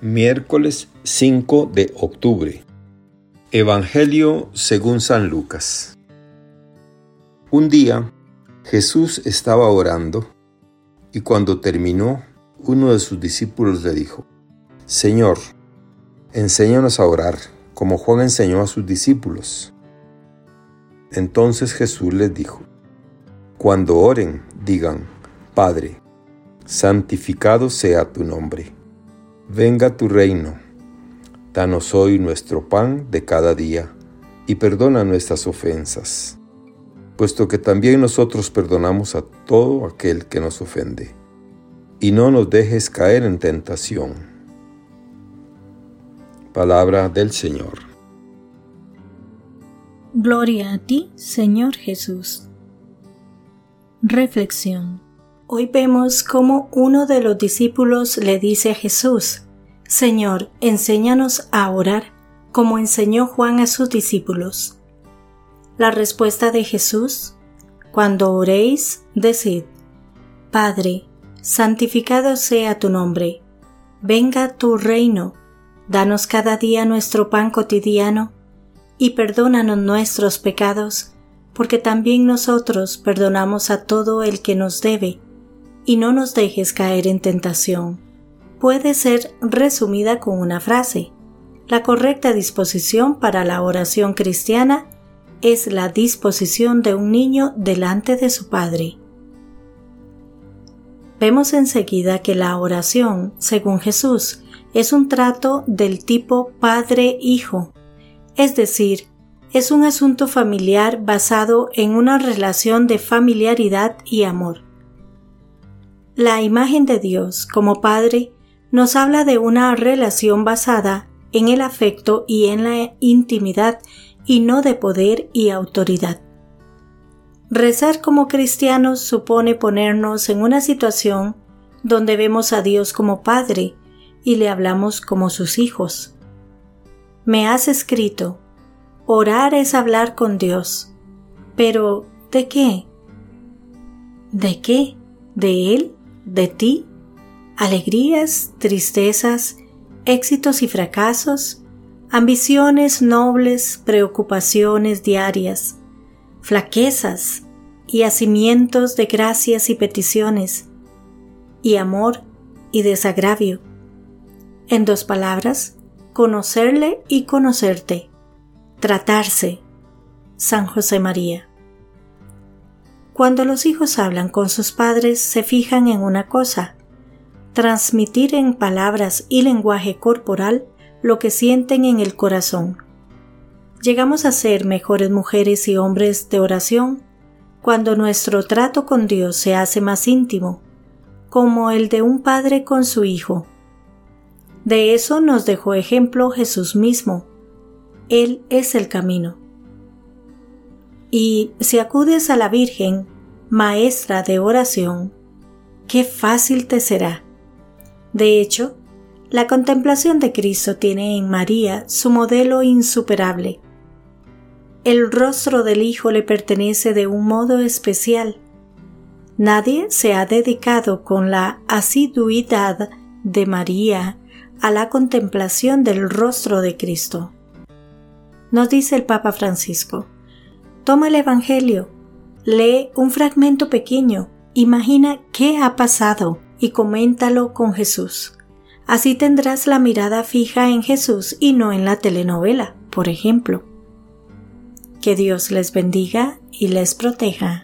Miércoles 5 de octubre. Evangelio según San Lucas. Un día Jesús estaba orando y cuando terminó, uno de sus discípulos le dijo, Señor, enséñanos a orar como Juan enseñó a sus discípulos. Entonces Jesús les dijo, Cuando oren, digan, Padre, santificado sea tu nombre Venga tu reino. Danos hoy nuestro pan de cada día, y perdona nuestras ofensas, puesto que también nosotros perdonamos a todo aquel que nos ofende. Y no nos dejes caer en tentación. Palabra del Señor. Gloria a ti, Señor Jesús. Reflexión. Hoy vemos cómo uno de los discípulos le dice a Jesús, Señor, enséñanos a orar como enseñó Juan a sus discípulos. La respuesta de Jesús, cuando oréis, decid, Padre, santificado sea tu nombre, venga tu reino, danos cada día nuestro pan cotidiano, y perdónanos nuestros pecados, porque también nosotros perdonamos a todo el que nos debe y no nos dejes caer en tentación. Puede ser resumida con una frase. La correcta disposición para la oración cristiana es la disposición de un niño delante de su padre. Vemos enseguida que la oración, según Jesús, es un trato del tipo padre-hijo, es decir, es un asunto familiar basado en una relación de familiaridad y amor. La imagen de Dios como Padre nos habla de una relación basada en el afecto y en la intimidad y no de poder y autoridad. Rezar como cristianos supone ponernos en una situación donde vemos a Dios como Padre y le hablamos como sus hijos. Me has escrito, orar es hablar con Dios. Pero, ¿de qué? ¿De qué? ¿De Él? De ti, alegrías, tristezas, éxitos y fracasos, ambiciones nobles, preocupaciones diarias, flaquezas y hacimientos de gracias y peticiones, y amor y desagravio. En dos palabras, conocerle y conocerte, tratarse. San José María. Cuando los hijos hablan con sus padres se fijan en una cosa, transmitir en palabras y lenguaje corporal lo que sienten en el corazón. Llegamos a ser mejores mujeres y hombres de oración cuando nuestro trato con Dios se hace más íntimo, como el de un padre con su hijo. De eso nos dejó ejemplo Jesús mismo. Él es el camino. Y si acudes a la Virgen, maestra de oración, qué fácil te será. De hecho, la contemplación de Cristo tiene en María su modelo insuperable. El rostro del Hijo le pertenece de un modo especial. Nadie se ha dedicado con la asiduidad de María a la contemplación del rostro de Cristo. Nos dice el Papa Francisco, Toma el Evangelio, lee un fragmento pequeño, imagina qué ha pasado y coméntalo con Jesús. Así tendrás la mirada fija en Jesús y no en la telenovela, por ejemplo. Que Dios les bendiga y les proteja.